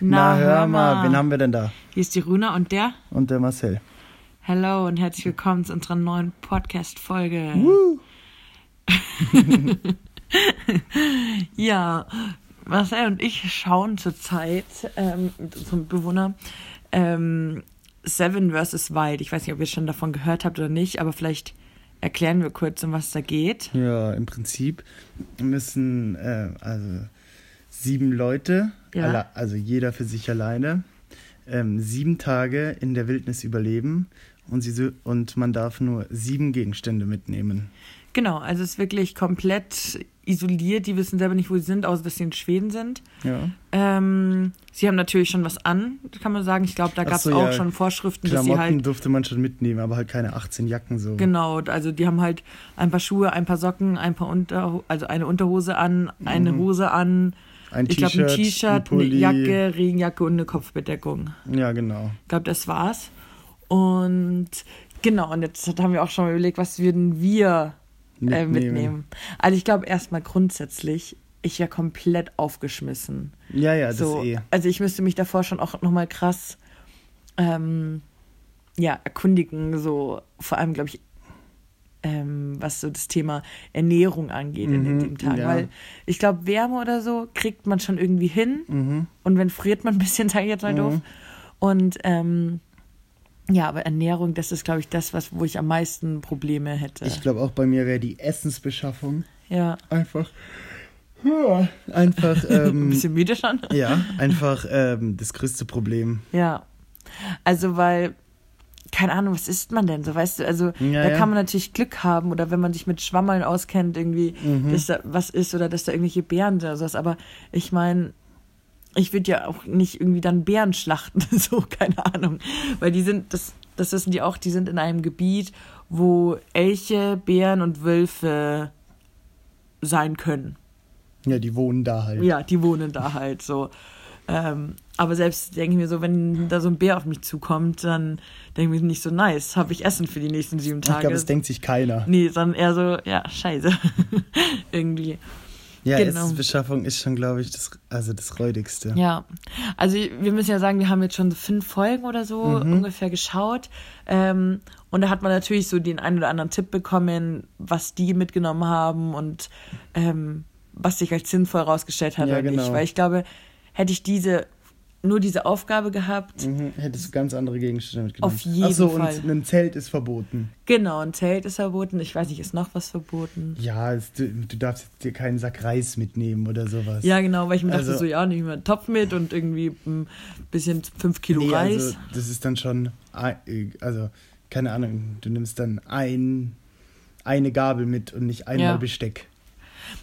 Na, hör mal, wen haben wir denn da? Hier ist die Runa und der. Und der Marcel. Hallo und herzlich willkommen zu unserer neuen Podcast-Folge. Ja, Marcel und ich schauen zurzeit ähm, unserem Bewohner ähm, Seven vs. Wild. Ich weiß nicht, ob ihr schon davon gehört habt oder nicht, aber vielleicht erklären wir kurz, um was da geht. Ja, im Prinzip müssen äh, also sieben Leute, Ja. alle, also jeder für sich alleine, ähm, sieben Tage in der Wildnis überleben und, sie, und man darf nur sieben Gegenstände mitnehmen. Genau, also es ist wirklich komplett isoliert. Die wissen selber nicht, wo sie sind, außer dass sie in Schweden sind. Ja. Ähm, sie haben natürlich schon was an, kann man sagen. Ich glaube, da gab es so, auch ja. schon Vorschriften, dass Klamotten sie halt durfte man schon mitnehmen, aber halt keine 18 Jacken so. Genau, also die haben halt ein paar Schuhe, ein paar Socken, ein paar Unter, also eine Unterhose an, eine Hose an, Ein ich glaube ein T-Shirt, ein eine. Jacke, Regenjacke und eine Kopfbedeckung. Ja, genau. Ich glaube, das war's. Und genau, und jetzt haben wir auch schon mal überlegt, was würden wir äh, Mitnehmen. mitnehmen. Also ich glaube erstmal grundsätzlich, ich wäre komplett aufgeschmissen. Ja, ja, das so, eh. Also ich müsste mich davor schon auch nochmal krass ähm, ja, erkundigen, so vor allem, glaube ich, ähm, was so das Thema Ernährung angeht in Mhm, dem Tag. ja. Weil ich glaube, Wärme oder so kriegt man schon irgendwie hin. Mhm. Und wenn friert man ein bisschen, sage ich jetzt mal doof. Und ähm, ja, aber Ernährung, das ist, glaube ich, das, was, wo ich am meisten Probleme hätte. Ich glaube auch bei mir wäre die Essensbeschaffung ja, einfach. Ja, einfach. ein Ähm, bisschen müde schon. ja, einfach ähm, das größte Problem. Ja. Also, weil, keine Ahnung, was isst man denn so, weißt du? Also, Ja, da ja. kann man natürlich Glück haben oder wenn man sich mit Schwammeln auskennt, irgendwie, Mhm. dass da was ist oder dass da irgendwelche Beeren sind oder sowas. Aber ich meine, ich würde ja auch nicht irgendwie dann Bären schlachten, so, keine Ahnung. Weil die sind, das, das wissen die auch, die sind in einem Gebiet, wo Elche, Bären und Wölfe sein können. Ja, die wohnen da halt. Ja, die wohnen da halt so. Ähm, aber selbst denke ich mir so, wenn da so ein Bär auf mich zukommt, dann denke ich mir nicht so nice, habe ich Essen für die nächsten sieben ich Tage. glaube, das denkt sich keiner. nee, sondern eher so, ja, scheiße. Irgendwie. Ja, genau. Essensbeschaffung ist schon, glaube ich, das, also das Räudigste. Ja, also wir müssen ja sagen, wir haben jetzt schon so fünf Folgen oder so Mhm. ungefähr geschaut. Ähm, und da hat man natürlich so den einen oder anderen Tipp bekommen, was die mitgenommen haben und ähm, was sich als sinnvoll herausgestellt hat Ja, oder nicht. genau. Weil ich glaube, hätte ich diese nur diese Aufgabe gehabt, Mhm, hättest du ganz andere Gegenstände mitgenommen. Auf jeden Ach so, Fall. und ein Zelt ist verboten. genau, ein Zelt ist verboten. Ich weiß nicht, ist noch was verboten? Ja, es, du, du darfst jetzt dir keinen Sack Reis mitnehmen oder sowas. Ja, genau, weil ich mir dachte Also- so, ja, nehme ich mal einen Topf mit und irgendwie ein bisschen fünf Kilo nee, Reis. also das ist dann schon, also keine Ahnung, du nimmst dann ein, eine Gabel mit und nicht einmal Ja. Besteck.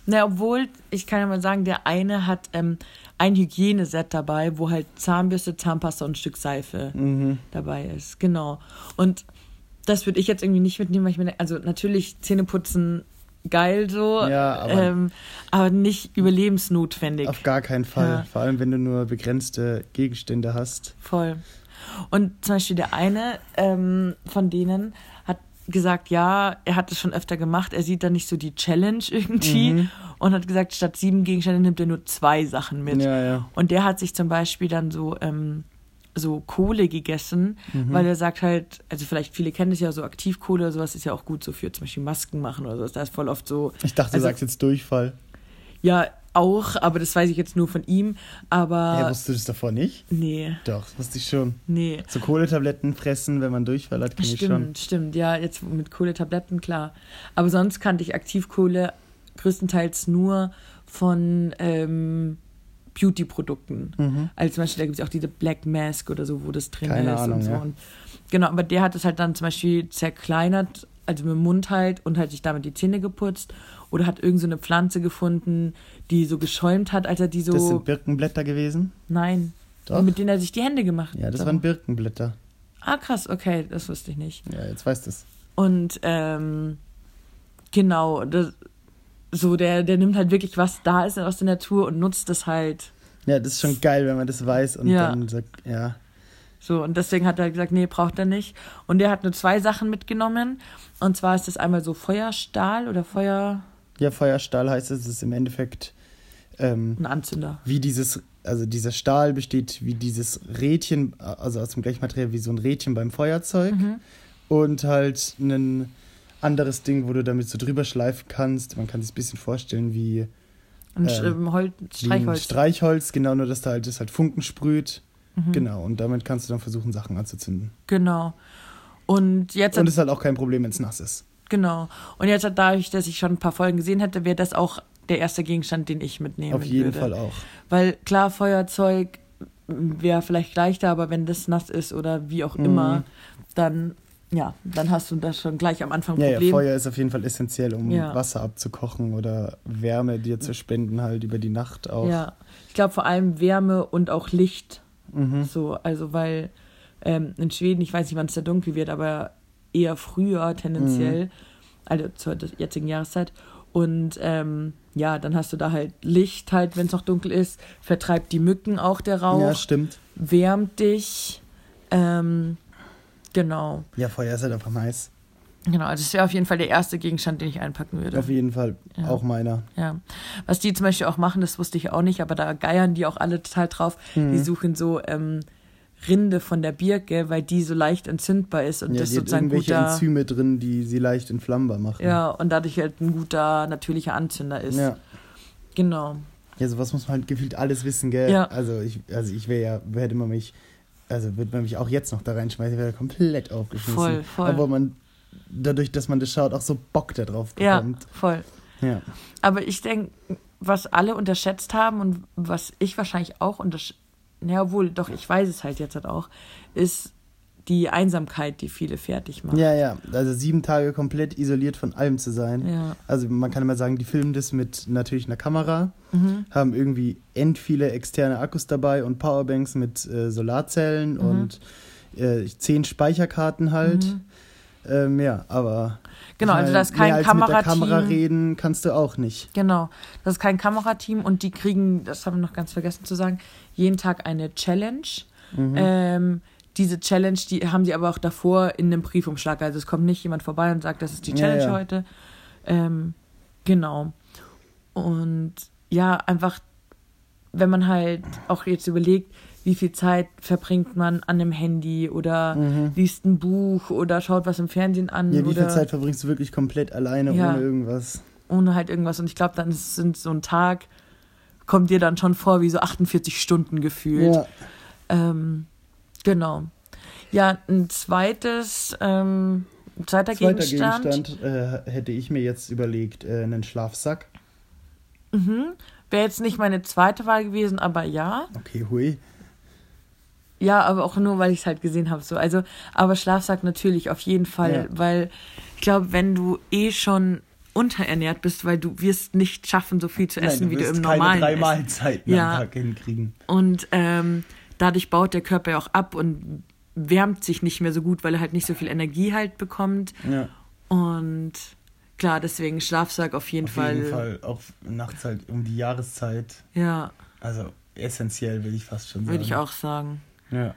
Na, obwohl, ich kann ja mal sagen, der eine hat ähm, ein Hygieneset dabei, wo halt Zahnbürste, Zahnpasta und ein Stück Seife Mhm. dabei ist. Genau. Und das würde ich jetzt irgendwie nicht mitnehmen, weil ich mir, also natürlich Zähneputzen geil so, Ja, aber- ähm, aber nicht überlebensnotwendig. Auf gar keinen Fall. Ja. Vor allem, wenn du nur begrenzte Gegenstände hast. Voll. Und zum Beispiel der eine ähm, von denen gesagt, ja, er hat es schon öfter gemacht, er sieht da nicht so die Challenge irgendwie Mhm. und hat gesagt, statt sieben Gegenstände nimmt er nur zwei Sachen mit. Ja, ja. Und der hat sich zum Beispiel dann so, ähm, so Kohle gegessen, Mhm. weil er sagt halt, also vielleicht viele kennen es ja, so Aktivkohle oder sowas ist ja auch gut so für zum Beispiel Masken machen oder sowas. Da ist voll oft so, Ich dachte, Also- du sagst jetzt Durchfall. ja, auch, aber das weiß ich jetzt nur von ihm. Aber Ja, wusstest du das davor nicht? nee, Doch, das wusste ich schon. nee. So Kohletabletten fressen, wenn man Durchfall hat, kann ich schon. Stimmt, stimmt. Ja, jetzt mit Kohletabletten, klar. Aber sonst kannte ich Aktivkohle größtenteils nur von ähm, Beauty-Produkten. Mhm. Also zum Beispiel, da gibt es auch diese Black Mask oder so, wo das drin Keine ist Ahnung, und so. ja. Und genau, aber der hat es halt dann zum Beispiel zerkleinert, also mit dem Mund halt und hat sich damit die Zähne geputzt. Oder hat irgend so eine Pflanze gefunden, die so geschäumt hat, als er die so. Das sind Birkenblätter gewesen? Nein. Doch. Mit denen er sich die Hände gemacht Ja, das hat. waren Birkenblätter. Ah, krass, okay, das wusste ich nicht. Ja, jetzt weißt du es. Und ähm, genau, das, so der, der nimmt halt wirklich, was da ist aus der Natur und nutzt das halt. Ja, das ist schon geil, wenn man das weiß und Ja. dann sagt, ja. So, und deswegen hat er gesagt, nee, braucht er nicht. Und der hat nur zwei Sachen mitgenommen. Und zwar ist das einmal so Feuerstahl oder Feuer, Ja, Feuerstahl heißt es, es ist im Endeffekt ähm, ein Anzünder. wie dieses also dieser Stahl besteht wie dieses Rädchen, also aus dem gleichen Material wie so ein Rädchen beim Feuerzeug. Mhm. Und halt ein anderes Ding, wo du damit so drüber schleifen kannst. Man kann sich ein bisschen vorstellen wie, Ein Ähm, Hol wie ein Streichholz. Streichholz, genau, nur dass da halt, das halt Funken sprüht. Mhm. Genau, und damit kannst du dann versuchen, Sachen anzuzünden. Genau. Und jetzt Und es ist halt auch kein Problem, wenn es nass ist. Genau. Und jetzt hat dadurch, dass ich schon ein paar Folgen gesehen hätte, wäre das auch der erste Gegenstand, den ich mitnehmen Auf jeden würde. Fall auch. Weil klar, Feuerzeug wäre vielleicht leichter, aber wenn das nass ist oder wie auch Mhm. immer, dann ja, dann hast du das schon gleich am Anfang Ja, ja, Problem. Feuer ist auf jeden Fall essentiell, um Ja. Wasser abzukochen oder Wärme dir zu spenden, halt über die Nacht auch. Ja, ich glaube vor allem Wärme und auch Licht. Mhm. So, also weil ähm, in Schweden, ich weiß nicht, wann es da dunkel wird, aber eher früher tendenziell, Mhm. also zur jetzigen Jahreszeit. Und ähm, ja, dann hast du da halt Licht halt, wenn es noch dunkel ist, vertreibt die Mücken auch der Rauch, Ja, stimmt. wärmt dich. Ähm, genau. Ja, Feuer ist halt einfach nice. Genau, also das wäre auf jeden Fall der erste Gegenstand, den ich einpacken würde. Auf jeden Fall Ja. auch meiner. Ja. Was die zum Beispiel auch machen, das wusste ich auch nicht, aber da geiern die auch alle total drauf. Mhm. Die suchen so ähm, Rinde von der Birke, weil die so leicht entzündbar ist und Ja, das die hat sozusagen irgendwelche guter. Enzyme drin, die sie leicht entflammbar machen. Ja, und dadurch halt ein guter natürlicher Anzünder ist. Ja. Genau. Ja, sowas muss man halt gefühlt alles wissen, gell? Ja. Also ich, also ich wäre ja, hätte man mich, also würde man mich auch jetzt noch da reinschmeißen, wäre komplett aufgeschmissen. Voll, voll. Obwohl man dadurch, dass man das schaut, auch so Bock da drauf Ja, bekommt. voll. Ja. Aber ich denke, was alle unterschätzt haben und was ich wahrscheinlich auch unterschätzt, ja, obwohl, doch, ich weiß es halt jetzt halt auch, ist die Einsamkeit, die viele fertig macht. Ja, ja. Also sieben Tage komplett isoliert von allem zu sein. Ja. Also man kann immer sagen, die filmen das mit natürlich einer Kamera, Mhm. haben irgendwie end viele externe Akkus dabei und Powerbanks mit äh, Solarzellen Mhm. und äh, zehn Speicherkarten halt. Mhm. Ähm, ja, aber Genau, also meine, da ist kein mehr als mit der Kamerateam. Kamera reden kannst du auch nicht. Genau. Das ist kein Kamerateam und die kriegen, das haben wir noch ganz vergessen zu sagen, jeden Tag eine Challenge. Mhm. Ähm, diese Challenge, die haben sie aber auch davor in einem Briefumschlag. Also es kommt nicht jemand vorbei und sagt, das ist die Ja, Challenge ja. heute. Ähm, genau. Und ja, einfach, wenn man halt auch jetzt überlegt, wie viel Zeit verbringt man an einem Handy oder liest ein Buch oder schaut was im Fernsehen an Mhm. Ja, wie viel Zeit verbringst du wirklich komplett alleine Ja. ohne irgendwas? ohne halt irgendwas. Und ich glaube, dann ist, sind so ein Tag, kommt dir dann schon vor wie so 48 Stunden gefühlt. Ja. Ähm, genau. Ja, ein zweites, ähm, ein zweiter, Zweiter Gegenstand. Gegenstand äh, hätte ich mir jetzt überlegt, äh, einen Schlafsack. Mhm. Wäre jetzt nicht meine zweite Wahl gewesen, aber ja. Okay, hui. Ja, aber auch nur, weil ich es halt gesehen habe. So. Also, aber Schlafsack natürlich auf jeden Fall, Ja. weil ich glaube, wenn du eh schon unterernährt bist, weil du wirst nicht schaffen, so viel zu essen, wie du wirst im keine normalen drei Essen. Mahlzeiten Ja. am Tag hinkriegen. Und ähm, dadurch baut der Körper ja auch ab und wärmt sich nicht mehr so gut, weil er halt nicht so viel Energie halt bekommt. Ja, Und klar, deswegen Schlafsack auf jeden auf Fall. jeden Fall. Auch nachts halt um die Jahreszeit. Ja, Also essentiell, will ich fast schon sagen. würde ich auch sagen. Ja.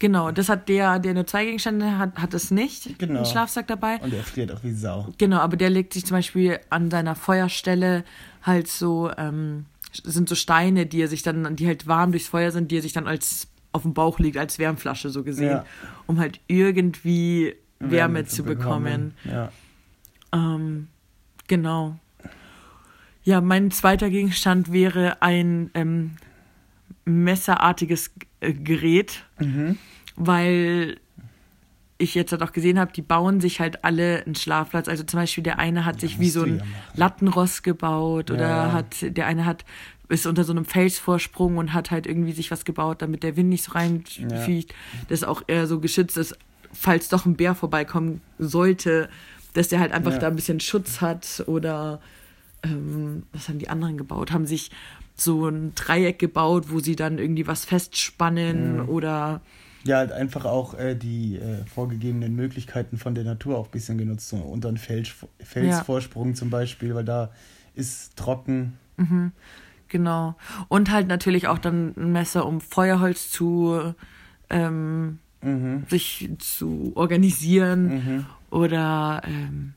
Genau, das hat der, der nur zwei Gegenstände hat, hat es nicht. Genau. Einen Schlafsack dabei. Und er friert auch wie Sau. Genau, aber der legt sich zum Beispiel an seiner Feuerstelle halt so, ähm, sind so Steine, die er sich dann, die halt warm durchs Feuer sind, die er sich dann als auf dem Bauch liegt, als Wärmflasche so gesehen, Ja. um halt irgendwie Wärme, zu bekommen. Ja. Ähm, genau. Ja, mein zweiter Gegenstand wäre ein ähm, messerartiges äh, Gerät, Mhm. weil ich jetzt halt auch gesehen habe, die bauen sich halt alle einen Schlafplatz. Also zum Beispiel der eine hat sich wie so ein ja machen. Lattenrost gebaut oder Ja. hat der eine hat ist unter so einem Felsvorsprung und hat halt irgendwie sich was gebaut, damit der Wind nicht so reinfliegt. Das auch eher so geschützt ist, falls doch ein Bär vorbeikommen sollte, dass der halt einfach Ja. da ein bisschen Schutz hat oder ähm, was haben die anderen gebaut? Haben sich so ein Dreieck gebaut, wo sie dann irgendwie was festspannen Ja. oder Ja, halt einfach auch äh, die äh, vorgegebenen Möglichkeiten von der Natur auch ein bisschen genutzt. So unter einen Fels, Felsvorsprung zum Beispiel, weil da ist trocken. Genau. Und halt natürlich auch dann ein Messer, um Feuerholz zu ähm, Mhm. sich zu organisieren Mhm. oder ähm,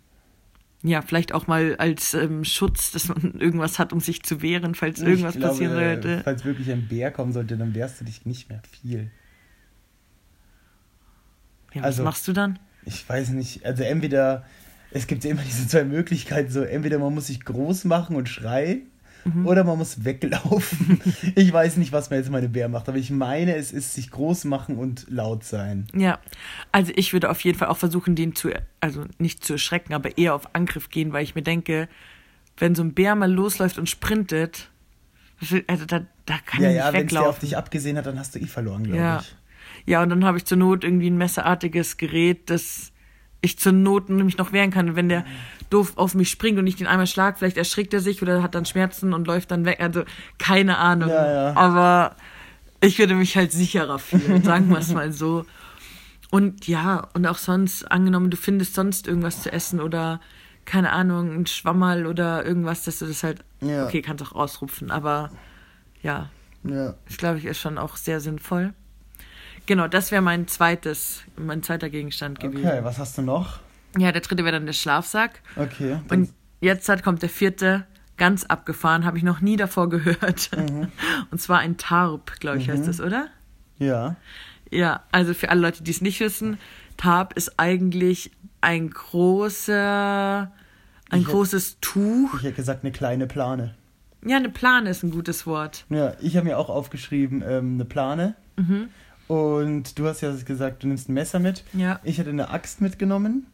ja, vielleicht auch mal als ähm, Schutz, dass man irgendwas hat, um sich zu wehren, falls Ich irgendwas glaube, passieren sollte. Falls wirklich ein Bär kommen sollte, dann wehrst du dich nicht mehr viel. Ja, was also- machst du dann? Ich weiß nicht, also entweder, es gibt ja immer diese zwei Möglichkeiten, so entweder man muss sich groß machen und schreien Mhm. oder man muss weglaufen. ich weiß nicht, was mir jetzt meine Bär macht, aber ich meine, es ist sich groß machen und laut sein. Ja, also ich würde auf jeden Fall auch versuchen, den zu, also nicht zu erschrecken, aber eher auf Angriff gehen, weil ich mir denke, wenn so ein Bär mal losläuft und sprintet, also da, da kann ja, ich ja, nicht wenn es dir auf weglaufen. dich abgesehen hat, dann hast du eh verloren, glaube Ja. ich. Ja, und dann habe ich zur Not irgendwie ein messerartiges Gerät, das ich zur Not nämlich noch wehren kann. Und wenn der doof auf mich springt und ich den einmal schlag, vielleicht erschrickt er sich oder hat dann Schmerzen und läuft dann weg. Also keine Ahnung. Ja, ja. Aber ich würde mich halt sicherer fühlen, sagen wir es mal so. Und ja, und auch sonst, angenommen, du findest sonst irgendwas zu essen oder keine Ahnung, ein Schwammerl oder irgendwas, dass du das halt, Ja. okay, kannst auch ausrupfen, aber ja, Ja. das glaube ich ist schon auch sehr sinnvoll. Genau, das wäre mein zweites, mein zweiter Gegenstand gewesen. Okay, was hast du noch? Ja, der dritte wäre dann der Schlafsack. Okay. Und jetzt hat, kommt der vierte, ganz abgefahren, habe ich noch nie davor gehört. Mhm. Und zwar ein Tarp, glaube ich, heißt das, oder? ja. Ja, also für alle Leute, die es nicht wissen, Tarp ist eigentlich ein großer, ein Ich großes Tuch. Ich hätte gesagt, eine kleine Plane. Ja, eine Plane ist ein gutes Wort. Ja, ich habe mir auch aufgeschrieben, ähm, eine Plane. Mhm. Und du hast ja gesagt, du nimmst ein Messer mit. Ja. Ich hätte eine Axt mitgenommen,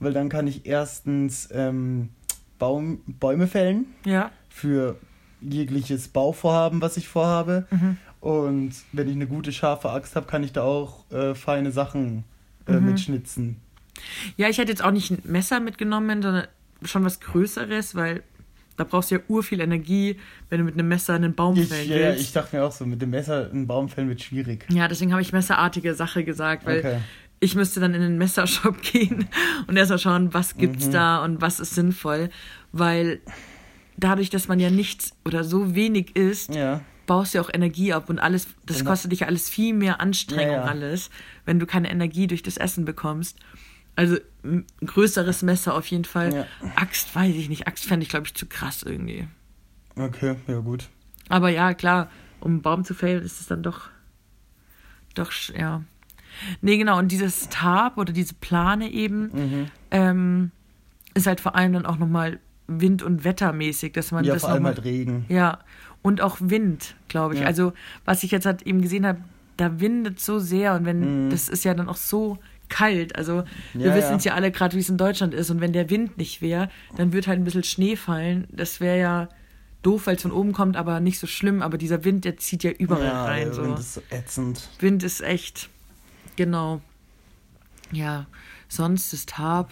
weil dann kann ich erstens ähm, Baum, Bäume fällen Ja. für jegliches Bauvorhaben, was ich vorhabe. Mhm. Und wenn ich eine gute, scharfe Axt habe, kann ich da auch äh, feine Sachen äh, Mhm. mitschnitzen. Ja, ich hätte jetzt auch nicht ein Messer mitgenommen, sondern schon was Größeres, weil da brauchst du ja ur viel Energie, wenn du mit einem Messer einen Baum Ich, fällen ja, ja, willst. ich dachte mir auch so, mit dem Messer einen Baum fällen wird schwierig. Ja, deswegen habe ich messerartige Sache gesagt, weil Okay. ich müsste dann in den Messershop gehen und erstmal schauen, was gibt's Mhm. da und was ist sinnvoll, weil dadurch, dass man ja nichts oder so wenig isst, Ja. baust du ja auch Energie ab und alles, das Und- kostet dich ja alles viel mehr Anstrengung ja. alles, wenn du keine Energie durch das Essen bekommst. Also ein größeres Messer auf jeden Fall. Ja. Axt weiß ich nicht. Axt fände ich, glaube ich, zu krass irgendwie. Okay, ja gut. Aber ja, klar, um einen Baum zu fällen, ist es dann doch, doch, ja. Nee, genau, und dieses Tarp oder diese Plane eben, Mhm. ähm, ist halt vor allem dann auch nochmal wind- und wettermäßig, dass man Ja, das vor allem mal- halt Regen. Ja, und auch Wind, glaube ich. Ja. Also, was ich jetzt halt eben gesehen habe, da windet so sehr und wenn, Mhm. das ist ja dann auch so kalt. Also, wir Ja, wissen ja. es ja alle gerade, wie es in Deutschland ist. Und wenn der Wind nicht wäre, dann wird halt ein bisschen Schnee fallen. Das wäre ja doof, weil es von oben kommt, aber nicht so schlimm. Aber dieser Wind, der zieht ja überall ja, rein. der So. Wind ist ätzend. Wind ist echt, genau. Ja, sonst ist Tarp.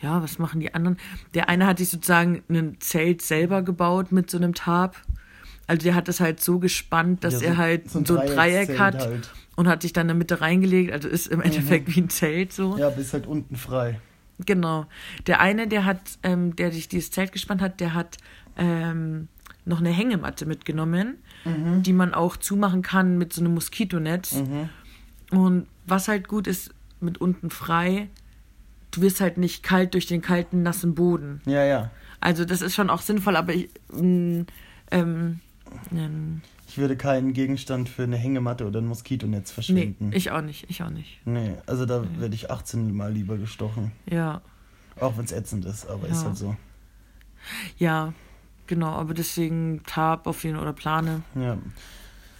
Ja, was machen die anderen? Der eine hat sich sozusagen ein Zelt selber gebaut mit so einem Tarp. Also der hat das halt so gespannt, dass Ja, so- er halt so so ein, ein Dreieck Dreieckszelt hat halt. Und hat sich dann in der Mitte reingelegt. Also ist im Endeffekt wie ein Zelt so. Ja, bist halt unten frei. Genau. Der eine, der hat, ähm, der sich dieses Zelt gespannt hat, der hat ähm, noch eine Hängematte mitgenommen, Mhm. die man auch zumachen kann mit so einem Moskitonetz. Und was halt gut ist, mit unten frei, du wirst halt nicht kalt durch den kalten, nassen Boden. Ja, ja. Also das ist schon auch sinnvoll, aber ich, mm, ähm, ähm, Ich würde keinen Gegenstand für eine Hängematte oder ein Moskitonetz nee, verschwenden. ich auch nicht, ich auch nicht. Nee, also da werde ich 18 Mal lieber gestochen. Ja, Auch wenn es ätzend ist, aber ist Ja. halt so. ja, genau, aber deswegen Tarp auf jeden oder Plane. Ja.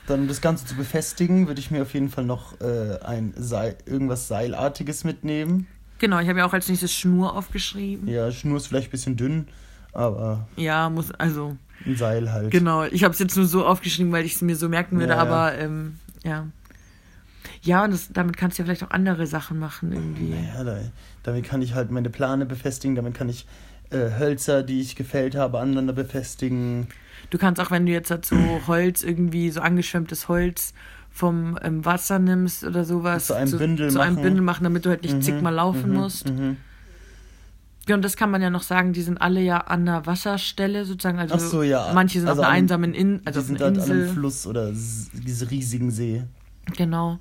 Dann um das Ganze zu befestigen, würde ich mir auf jeden Fall noch äh, ein Seil, irgendwas Seilartiges mitnehmen. Genau, ich habe ja auch als nächstes Schnur aufgeschrieben. Ja, Schnur ist vielleicht ein bisschen dünn, aber Ja, muss, also, ein Seil halt. genau. Ich habe es jetzt nur so aufgeschrieben, weil ich es mir so merken würde, Ja, ja. aber ähm, ja. Ja, und das, damit kannst du ja vielleicht auch andere Sachen machen irgendwie. Ja, da, damit kann ich halt meine Plane befestigen, damit kann ich äh, Hölzer, die ich gefällt habe, aneinander befestigen. Du kannst auch, wenn du jetzt dazu Holz, irgendwie so angeschwemmtes Holz vom ähm, Wasser nimmst oder sowas, Zu einem Bündel zu einem machen. Bündel machen, damit du halt nicht Mhm, zigmal laufen mhm, musst. Mhm. Ja, und das kann man ja noch sagen, die sind alle ja an einer Wasserstelle sozusagen. Also Ach so, ja. manche sind Also auf einer an- einsamen Insel, also sind einer halt an einem Insel. Fluss oder diese riesigen See. Genau.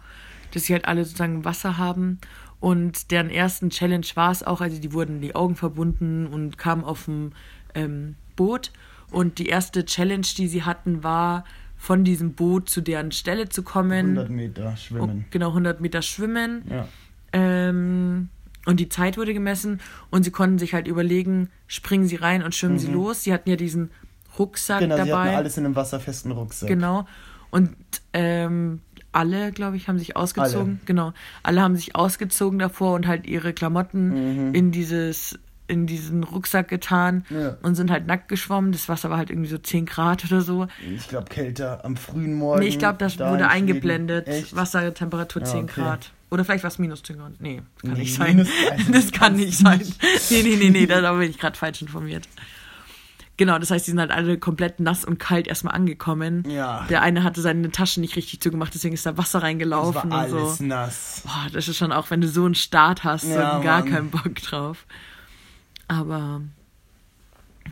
Dass sie halt alle sozusagen Wasser haben. Und deren ersten Challenge war es auch, also die wurden die Augen verbunden und kamen auf dem ähm, Boot. Und die erste Challenge, die sie hatten, war, von diesem Boot zu deren Stelle zu kommen. 100 Meter schwimmen. Oh, genau, 100 Meter schwimmen. Ja. Ähm, und die Zeit wurde gemessen und sie konnten sich halt überlegen, springen sie rein und schwimmen sie los. Sie hatten ja diesen Rucksack Genau, sie hatten dabei. alles in einem wasserfesten Rucksack. Genau. Und ähm, alle, glaube ich, haben sich ausgezogen. Alle. Genau. Alle haben sich ausgezogen davor und halt ihre Klamotten Mhm. in dieses in diesen Rucksack getan Ja. und sind halt nackt geschwommen. Das Wasser war halt irgendwie so 10 Grad oder so. Ich glaube, kälter am frühen Morgen. Nee, ich glaube, das da wurde eingeblendet. Echt? Wassertemperatur Ja, 10 okay. Grad. Oder vielleicht war es minus 10 Grad. Nee, kann Nee, nicht sein. minus 30 Das kann nicht sein. Nee, nee, nee, nee, da bin ich gerade falsch informiert. Genau, das heißt, die sind halt alle komplett nass und kalt erstmal angekommen. Ja. Der eine hatte seine Taschen nicht richtig zugemacht, deswegen ist da Wasser reingelaufen war und so. alles nass. Boah, das ist schon auch, wenn du so einen Start hast, so Ja, gar Mann. keinen Bock drauf. Aber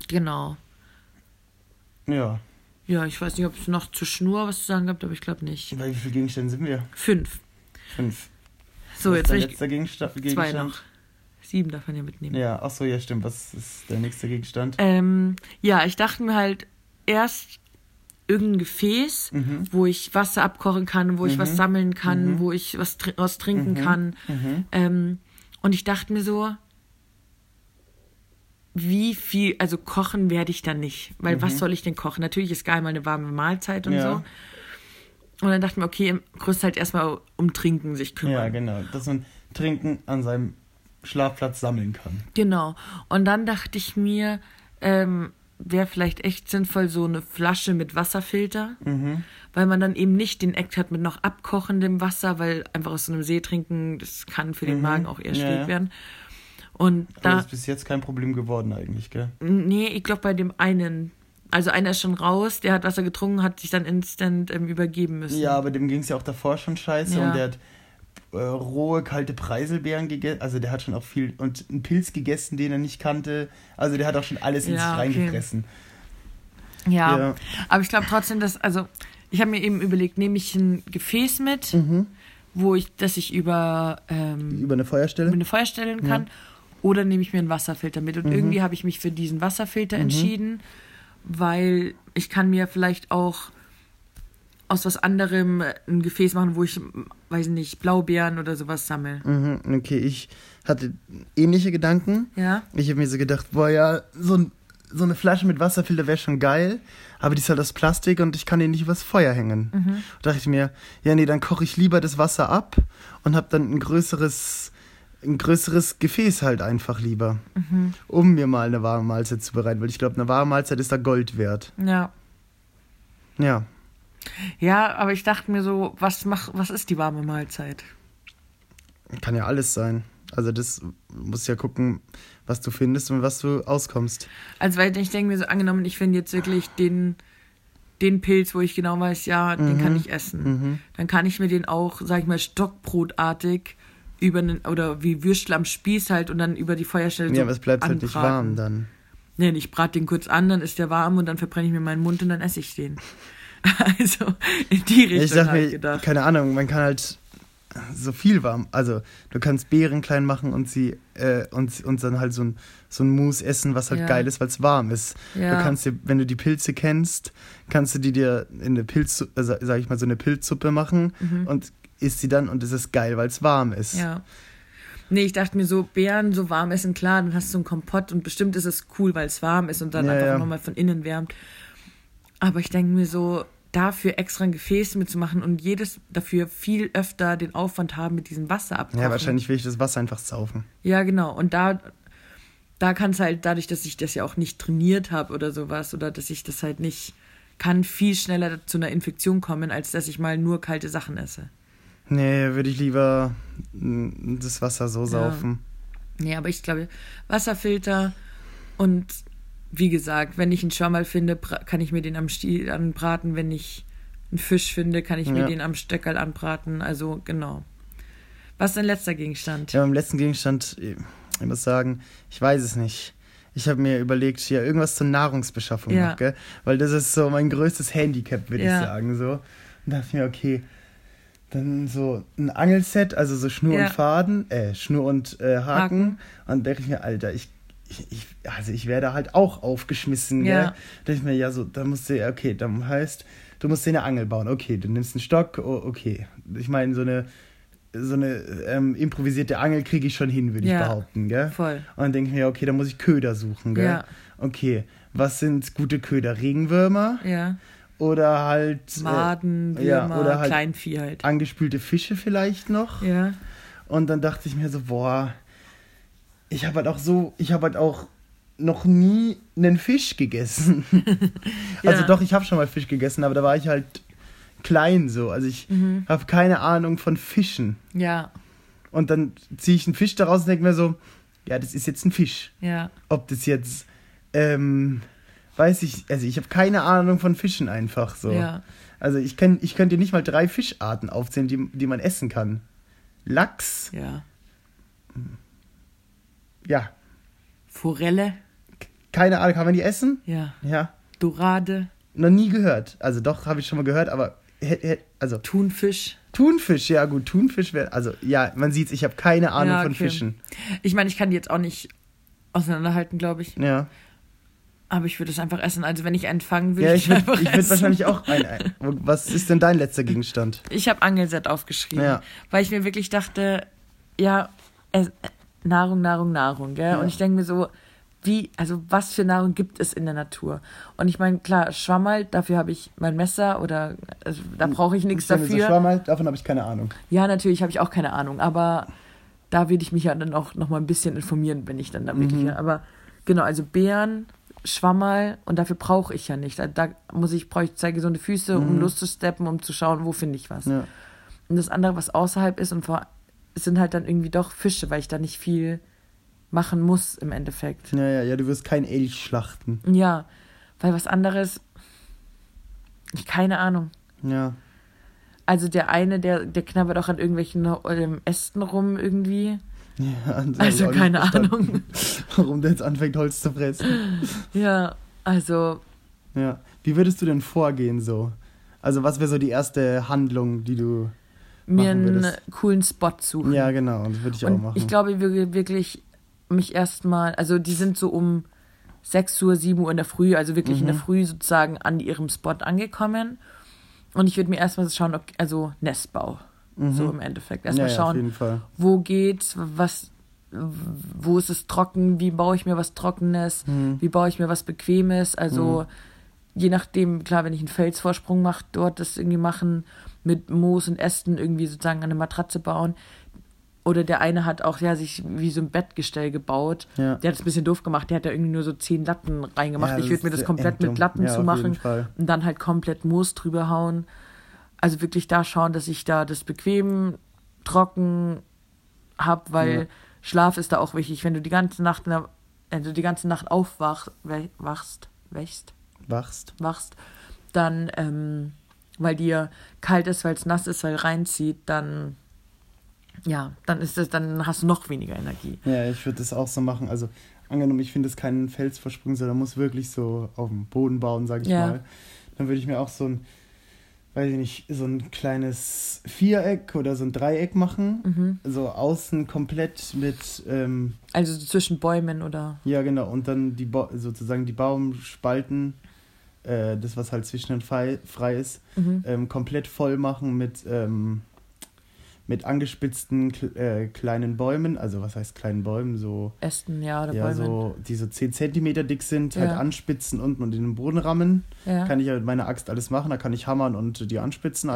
genau. Ja. Ja, ich weiß nicht, ob es noch zur Schnur was zu sagen gibt, aber ich glaube nicht. Bei wie vielen Gegenständen sind wir? Fünf. Fünf. So, Was jetzt ist der ich letzte Gegenstand? zwei noch. Sieben darf man ja mitnehmen. Ja, ach so, ja, stimmt. Was ist der nächste Gegenstand? Ähm, ja, ich dachte mir halt erst irgendein Gefäß, Mhm. wo ich Wasser abkochen kann, wo ich was sammeln kann, Mhm. wo ich was aus trinken kann. Ähm, und ich dachte mir so, wie viel, also kochen werde ich dann nicht, weil was soll ich denn kochen? Natürlich ist geil mal eine warme Mahlzeit und Mhm. Ja. so. Und dann dachte ich mir, okay, im größten halt erstmal um Trinken sich kümmern. Ja, genau. Dass man Trinken an seinem Schlafplatz sammeln kann. Genau. Und dann dachte ich mir, ähm, wäre vielleicht echt sinnvoll, so eine Flasche mit Wasserfilter, Mhm. weil man dann eben nicht den Act hat mit noch abkochendem Wasser, weil einfach aus so einem See trinken, das kann für den Magen auch eher Mhm. Ja, schwierig ja. werden. Und da, das ist bis jetzt kein Problem geworden eigentlich, gell? nee, ich glaube bei dem einen, also einer ist schon raus, der hat Wasser getrunken, hat sich dann instant ähm, übergeben müssen. Ja, aber dem ging es ja auch davor schon scheiße Ja. und der hat äh, rohe, kalte Preiselbeeren gegessen. Also der hat schon auch viel und einen Pilz gegessen, den er nicht kannte. Also der hat auch schon alles in Ja, sich okay. reingefressen. Ja, Ja. aber ich glaube trotzdem, dass, also ich habe mir eben überlegt, nehme ich ein Gefäß mit, Mhm. wo ich, das ich über, ähm, Über eine Feuerstelle? über eine Feuer stellen kann. Oder nehme ich mir einen Wasserfilter mit. Und Mhm. irgendwie habe ich mich für diesen Wasserfilter entschieden, weil ich kann mir vielleicht auch aus was anderem ein Gefäß machen, wo ich, weiß nicht, Blaubeeren oder sowas sammle. Mhm, okay, ich hatte ähnliche Gedanken. Ja? Ich habe mir so gedacht, boah, ja, so, ein, so eine Flasche mit Wasserfilter wäre schon geil, aber die ist halt aus Plastik und ich kann den nicht übers Feuer hängen. Da dachte ich mir, ja, nee, dann koche ich lieber das Wasser ab und habe dann ein größeres, ein größeres Gefäß halt einfach lieber, um mir mal eine warme Mahlzeit zu bereiten, weil ich glaube, eine warme Mahlzeit ist da Gold wert. Ja. Ja, Ja, aber ich dachte mir so, was mach, was ist die warme Mahlzeit? kann ja alles sein. Also das musst ja gucken, was du findest und was du auskommst. Also, weil ich denke mir so, angenommen, ich finde jetzt wirklich den, den Pilz, wo ich genau weiß, ja, den kann ich essen. Mhm. Dann kann ich mir den auch, sag ich mal, stockbrotartig über einen, oder wie Würstel am Spieß halt und dann über die Feuerstelle Ja, aber es bleibt halt nicht anbraten. warm dann. Nee, ich brate den kurz an, dann ist der warm und dann verbrenne ich mir meinen Mund und dann esse ich den. Also, in die Richtung Ich sag hab ich mir, gedacht. keine Ahnung, man kann halt so viel warm. Also du kannst Beeren klein machen und sie äh, und, und dann halt so ein, so ein Mousse essen, was halt Ja. geil ist, weil es warm ist. Ja. Du kannst dir, wenn du die Pilze kennst, kannst du die dir in eine Pilz, äh, sag ich mal, so eine Pilzsuppe machen und isst sie dann und es ist geil, weil es warm ist. Ja. Nee, ich dachte mir so, Beeren so warm essen, klar, dann hast du einen Kompott und bestimmt ist es cool, weil es warm ist und dann Ja, einfach ja. nochmal von innen wärmt. Aber ich denke mir so, dafür extra ein Gefäß mitzumachen und jedes dafür viel öfter den Aufwand haben mit diesem Wasser abkochen. Ja, wahrscheinlich will ich das Wasser einfach saufen. Ja, genau. Und da, da kann es halt, dadurch, dass ich das ja auch nicht trainiert habe oder sowas, oder dass ich das halt nicht kann, viel schneller zu einer Infektion kommen, als dass ich mal nur kalte Sachen esse. Nee, würde ich lieber mm, das Wasser so saufen. Nee, aber ich glaube, Wasserfilter und wie gesagt, wenn ich einen Schwammerl finde, kann ich mir den am Stiel anbraten. Wenn ich einen Fisch finde, kann ich mir Ja. den am Stöckerl anbraten. Also genau. Was ist dein letzter Gegenstand? Ja, beim letzten Gegenstand, ich muss sagen, ich weiß es nicht. Ich habe mir überlegt, ja, irgendwas zur Nahrungsbeschaffung Ja. noch, gell? Weil das ist so mein größtes Handicap, würde Ja. ich sagen, so. Und dachte mir, okay, dann so ein Angelset, also so Schnur Ja. und Faden, äh, Schnur und äh, Haken. Haken. Und denke ich mir, Alter, ich, ich, ich, also ich werde halt auch aufgeschmissen, Ja. gell? Denke ich mir, ja, so, dann musst du, okay, dann heißt, du musst dir eine Angel bauen. Okay, du nimmst einen Stock, oh, okay. Ich meine, so eine, so eine ähm, improvisierte Angel kriege ich schon hin, würde ich Ja. behaupten, gell? Voll. Und dann denke ich mir, okay, dann muss ich Köder suchen, gell? Ja. Okay, was sind gute Köder? Regenwürmer Ja. Oder halt äh, Maden, ja, Würmer, oder halt Kleinvieh halt. angespülte Fische vielleicht noch? Ja. Und dann dachte ich mir so, boah, ich habe halt auch so, ich habe halt auch noch nie einen Fisch gegessen. Also Ja. doch, ich habe schon mal Fisch gegessen, aber da war ich halt klein so. Also ich Mhm. habe keine Ahnung von Fischen. Ja. Und dann ziehe ich einen Fisch daraus und denke mir so, ja, das ist jetzt ein Fisch. Ja. Ob das jetzt, ähm, weiß ich, also ich habe keine Ahnung von Fischen einfach so. Ja. Also ich, ich könnte dir nicht mal drei Fischarten aufzählen, die, die man essen kann. Lachs, Ja. ja, Forelle. keine Ahnung, kann man die essen? Ja. Ja, Dorade. noch nie gehört. Also doch, habe ich schon mal gehört, aber also Thunfisch. Thunfisch, ja gut, Thunfisch wäre, also ja, man sieht's, ich habe keine Ahnung Ja, von okay. Fischen. Ich meine, ich kann die jetzt auch nicht auseinanderhalten, glaube ich. Ja, Aber ich würde es einfach essen. Also wenn ich einen fangen würde, ja ich würde ich würd essen. wahrscheinlich auch ein, ein. Was ist denn dein letzter Gegenstand? Ich habe Angelset aufgeschrieben, Ja. weil ich mir wirklich dachte, ja, Nahrung, Nahrung, Nahrung, gell? Ja. Und ich denke mir so, wie, also was für Nahrung gibt es in der Natur? Und ich meine, klar, Schwammerl, dafür habe ich mein Messer oder also, da brauche ich nichts du so dafür. Schwammerl, davon habe ich keine Ahnung. Ja, natürlich habe ich auch keine Ahnung, aber da würde ich mich ja dann auch noch mal ein bisschen informieren, wenn ich dann da wirklich. Mhm. Aber genau, also Bären, Schwammerl und dafür brauche ich ja nicht. Da, da muss ich, brauche ich zwei gesunde Füße, um Mhm. loszusteppen, um zu schauen, wo finde ich was. Ja. Und das andere, was außerhalb ist, und vor, sind halt dann irgendwie doch Fische, weil ich da nicht viel machen muss im Endeffekt. Ja, ja, ja, du wirst kein Elch schlachten. Ja, weil was anderes, ich keine Ahnung. Ja. Also der eine, der, der knabbert auch an irgendwelchen ähm, Ästen rum irgendwie. Ja ich Also auch keine Ahnung. Warum der jetzt anfängt, Holz zu fressen. Ja, also Ja. Wie würdest du denn vorgehen so? Also was wäre so die erste Handlung, die du. mir Machen wir einen coolen Spot suchen. Ja, genau, das würde ich auch Und machen. ich glaube wir- wirklich mich erstmal, also die sind so um 6 Uhr, 7 Uhr in der Früh, also wirklich in der Mhm. Früh sozusagen an ihrem Spot angekommen. Und ich würde mir erstmal schauen, okay, also Nestbau. So im Endeffekt. Erstmal Mhm. ja, ja, schauen, Fall. wo geht's, was, wo ist es trocken, wie baue ich mir was Trockenes, Mhm. wie baue ich mir was Bequemes. Also je nachdem, klar, wenn ich einen Felsvorsprung mache, dort das irgendwie machen, mit Moos und Ästen irgendwie sozusagen eine Matratze bauen. Oder der eine hat auch ja sich wie so ein Bettgestell gebaut. Ja. Der hat es ein bisschen doof gemacht. Der hat da irgendwie nur so zehn Latten reingemacht. Ja, ich würde mir das komplett mit Latten Ja, jeden Fall. und dann halt komplett Moos drüber hauen. Also wirklich da schauen, dass ich da das bequem, trocken hab, weil Ja. Schlaf ist da auch wichtig. Wenn du die ganze Nacht, also die ganze Nacht aufwachst, wachst, wächst, Wachst. wachst, dann, ähm, weil dir kalt ist, weil es nass ist, weil reinzieht, dann, ja, dann ist es, dann hast du noch weniger Energie. Ja, ich würde das auch so machen. Also angenommen, ich finde es keinen Felsvorsprung, sondern muss wirklich so auf dem Boden bauen, sag ich Ja. mal. Dann würde ich mir auch so ein, weiß ich nicht, so ein kleines Viereck oder so ein Dreieck machen. Mhm. So außen komplett mit, ähm, Also so zwischen Bäumen oder, ja genau, und dann die Ba- sozusagen die Baumspalten, äh, das was halt zwischen den frei, frei ist, mhm. ähm, komplett voll machen mit, ähm, mit angespitzten äh, kleinen Bäumen. Also was heißt kleinen Bäumen? So Ästen, ja, oder ja, Bäumen. so, die so 10 Zentimeter dick sind, halt Ja. anspitzen unten und in den Boden rammen. ja. Kann ich ja mit meiner Axt alles machen, da kann ich hammern und die anspitzen Ja.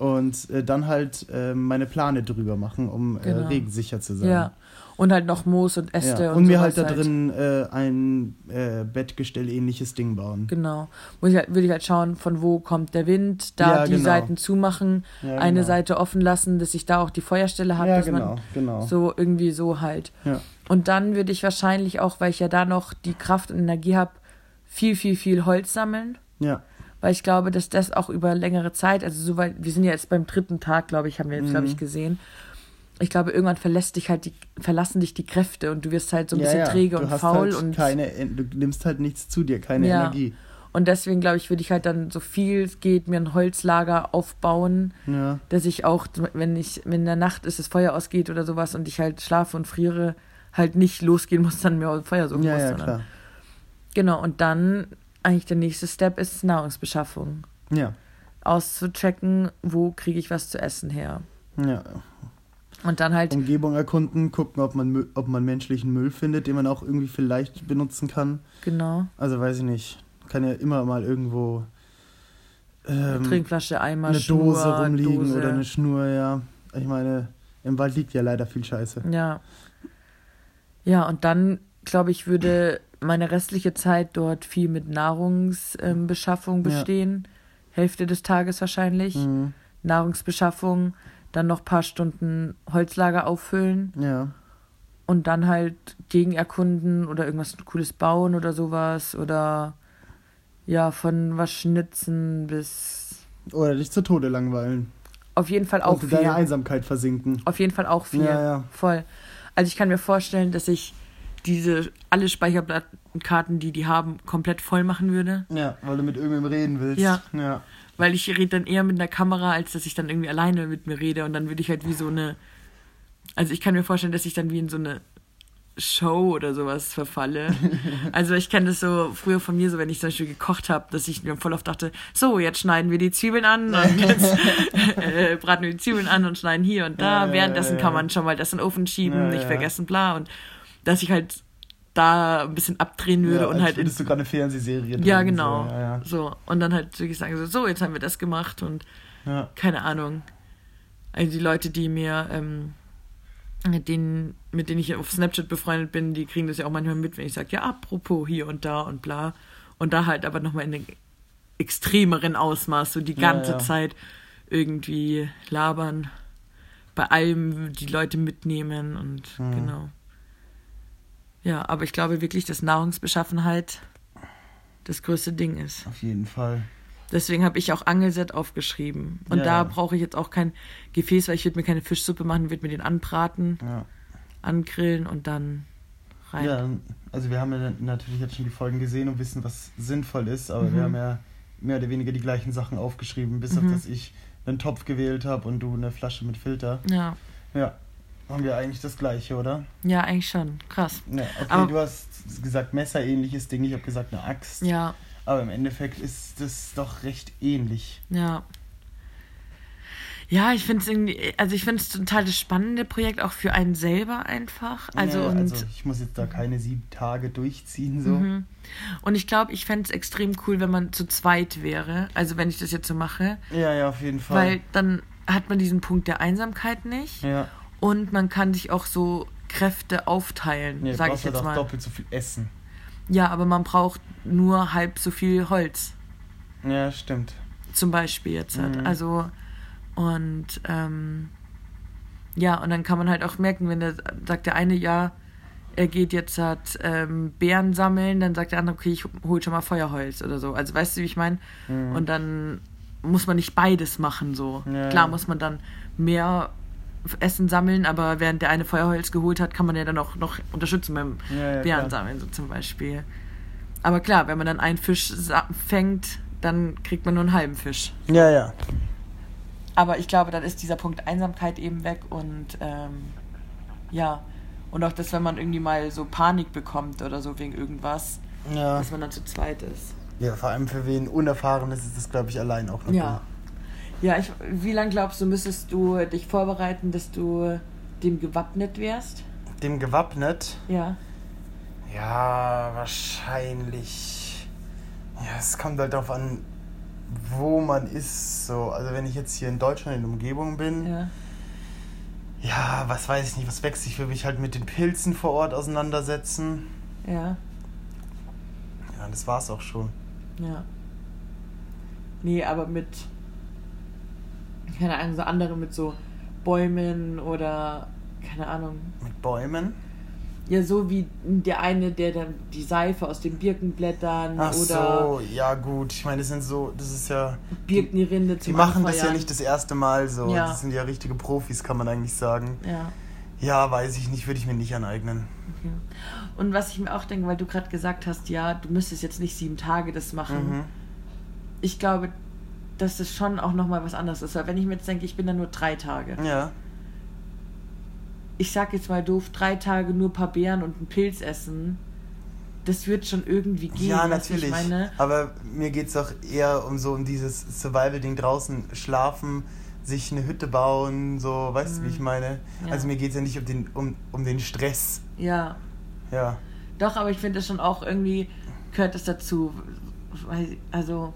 Und äh, dann halt äh, meine Plane drüber machen, um äh, Genau. regensicher zu sein. Ja. Und halt noch Moos und Äste Ja. und Und mir halt da drin äh, ein äh, Bettgestell-ähnliches Ding bauen. Genau. Muss ich halt, würde ich halt schauen, von wo kommt der Wind, da Ja, die genau. Seiten zumachen, Ja, eine genau. Seite offen lassen, dass ich da auch die Feuerstelle habe, Ja, dass genau, man genau. so irgendwie so halt. Ja. Und dann würde ich wahrscheinlich auch, weil ich ja da noch die Kraft und Energie habe, viel, viel, viel Holz sammeln. Ja, Weil ich glaube, dass das auch über längere Zeit, also soweit, wir sind ja jetzt beim dritten Tag, glaube ich, haben wir jetzt, Mhm. glaube ich, gesehen. Ich glaube, irgendwann verlässt dich halt die, verlassen dich die Kräfte und du wirst halt so ein ja, bisschen ja. träge du und faul halt und keine, du nimmst halt nichts zu dir, keine Ja. Energie. Und deswegen, glaube ich, würde ich halt dann so viel es geht mir ein Holzlager aufbauen, Ja. dass ich auch, wenn ich, wenn in der Nacht ist, das Feuer ausgeht oder sowas und ich halt schlafe und friere, halt nicht losgehen muss, dann mir Feuer suchen Ja, muss. ja, klar. Genau, und dann eigentlich der nächste Step ist Nahrungsbeschaffung. Ja. Auszuchecken, wo kriege ich was zu essen her. Ja. Und dann halt, Umgebung erkunden, gucken, ob man, ob man menschlichen Müll findet, den man auch irgendwie vielleicht benutzen kann. genau, Also weiß ich nicht. Kann ja immer mal irgendwo ähm, Trinkflasche, Eimer, eine Schnur, Dose rumliegen Dose. oder eine Schnur, ja. Ich meine, im Wald liegt ja leider viel Scheiße. Ja. Ja, und dann, glaube ich, würde meine restliche Zeit dort viel mit Nahrungsbeschaffung Beschaffung Ja. bestehen. Hälfte des Tages wahrscheinlich. Mhm. Nahrungsbeschaffung, dann noch ein paar Stunden Holzlager auffüllen Ja. und dann halt gegen erkunden oder irgendwas Cooles bauen oder sowas. Oder ja, von was schnitzen bis Oder dich zu Tode langweilen. auf jeden Fall auch und in viel. deiner Einsamkeit versinken. Auf jeden Fall auch viel. Ja, ja. Voll. Also ich kann mir vorstellen, dass ich diese alle Speicherkarten, die die haben, komplett voll machen würde. Ja, weil du mit irgendwem reden willst. Ja. Ja. Weil ich rede dann eher mit einer Kamera, als dass ich dann irgendwie alleine mit mir rede. Und dann würde ich halt wie so eine. Also ich kann mir vorstellen, dass ich dann wie in so eine Show oder sowas verfalle. Also ich kenne das so früher von mir, so wenn ich zum Beispiel gekocht habe, dass ich mir voll oft dachte, so, jetzt schneiden wir die Zwiebeln an und jetzt äh, braten wir die Zwiebeln an und schneiden hier und da. Ja, Währenddessen ja, kann ja. man schon mal das in den Ofen schieben, nicht vergessen, bla. Und dass ich halt da ein bisschen abdrehen würde ja, und halt in würdest du gerade eine Fernsehserie ja, drehen, genau. So, ja, ja. So. Und dann halt wirklich sagen, so, so, jetzt haben wir das gemacht und ja. keine Ahnung. Also die Leute, die mir, ähm, mit denen, mit denen ich auf Snapchat befreundet bin, die kriegen das ja auch manchmal mit, wenn ich sage, ja, apropos hier und da und bla. Und da halt aber nochmal in einem extremeren Ausmaß, so die Ja, ganze ja. Zeit irgendwie labern. Bei allem die Leute mitnehmen und Mhm. genau. Ja, aber ich glaube wirklich, dass Nahrungsbeschaffenheit das größte Ding ist. Auf jeden Fall. Deswegen habe ich auch Angelset aufgeschrieben. Und Ja. da brauche ich jetzt auch kein Gefäß, weil ich würde mir keine Fischsuppe machen, würde mir den anbraten, Ja. angrillen und dann rein. ja, also wir haben ja natürlich jetzt schon die Folgen gesehen und wissen, was sinnvoll ist, aber Mhm. wir haben ja mehr oder weniger die gleichen Sachen aufgeschrieben, bis Mhm. auf dass ich einen Topf gewählt habe und du eine Flasche mit Filter. Ja, Ja, haben wir eigentlich das gleiche, oder? ja, eigentlich schon. Krass. Ja, okay, Aber- du hast gesagt messerähnliches Ding, ich habe gesagt eine Axt. Ja, Aber im Endeffekt ist das doch recht ähnlich. ja. Ja, ich finde es irgendwie, also ich finde es total das spannende Projekt auch für einen selber einfach. Also Ja, und also ich muss jetzt da keine sieben Tage durchziehen, so. Mhm. Und ich glaube, ich fände es extrem cool, wenn man zu zweit wäre. Also wenn ich das jetzt so mache. Ja, ja, auf jeden Fall. Weil dann hat man diesen Punkt der Einsamkeit nicht. ja, Und man kann sich auch so Kräfte aufteilen, nee, sage ich halt jetzt auch mal. doppelt so viel Essen. Ja, aber man braucht nur halb so viel Holz, Ja, stimmt. zum Beispiel jetzt. Halt. Mhm. Also, und ähm, ja, und dann kann man halt auch merken, wenn der sagt der eine, ja, er geht jetzt halt ähm, Beeren sammeln, dann sagt der andere, okay, ich hol schon mal Feuerholz oder so. Also weißt du, wie ich meine? Mhm. Und dann muss man nicht beides machen so. Ja, Klar muss man dann mehr Essen sammeln, aber während der eine Feuerholz geholt hat, kann man ja dann auch noch unterstützen beim Ja, ja, sammeln, so zum Beispiel. Aber klar, wenn man dann einen Fisch fängt, dann kriegt man nur einen halben Fisch. Ja, ja. Aber ich glaube, dann ist dieser Punkt Einsamkeit eben weg und ähm, ja. Und auch das, wenn man irgendwie mal so Panik bekommt oder so wegen irgendwas, Ja. dass man dann zu zweit ist. ja, vor allem für wen unerfahren ist, ist das, glaube ich, allein auch noch Ja. Ja, ich, wie lange glaubst du, müsstest du dich vorbereiten, dass du dem gewappnet wärst? Dem gewappnet? Ja. Ja, wahrscheinlich. Ja, es kommt halt darauf an, wo man ist. So, also wenn ich jetzt hier in Deutschland in der Umgebung bin, Ja. ja, was weiß ich nicht, was wächst. Ich will mich halt mit den Pilzen vor Ort auseinandersetzen. Ja. Ja, das war's auch schon. Ja. Nee, aber mit, keine Ahnung, so andere mit so Bäumen oder, keine Ahnung. Mit Bäumen? Ja, so wie der eine, der dann die Seife aus den Birkenblättern Ach oder so, ja gut. Ich meine, das sind so, das ist ja. Birkenrinde Die zum machen das ja nicht das erste Mal so. Ja. Das sind ja richtige Profis, kann man eigentlich sagen. Ja, Ja, weiß ich nicht, würde ich mir nicht aneignen. Okay. Und was ich mir auch denke, weil du gerade gesagt hast, ja, du müsstest jetzt nicht sieben Tage das machen. Mhm. Ich glaube, dass das schon auch nochmal was anderes ist. Weil wenn ich mir jetzt denke, ich bin da nur drei Tage. Ja. Ich sag jetzt mal doof, drei Tage nur ein paar Beeren und einen Pilz essen. Das wird schon irgendwie gehen. Ja, natürlich. Ich meine, Aber mir geht es doch eher um so um dieses Survival-Ding draußen schlafen, sich eine Hütte bauen, so, weißt du, wie ich meine? Mhm. Ja. Also mir geht es ja nicht um den, um, um den Stress. ja. Ja. Doch, aber ich finde das schon auch irgendwie gehört das dazu. Also,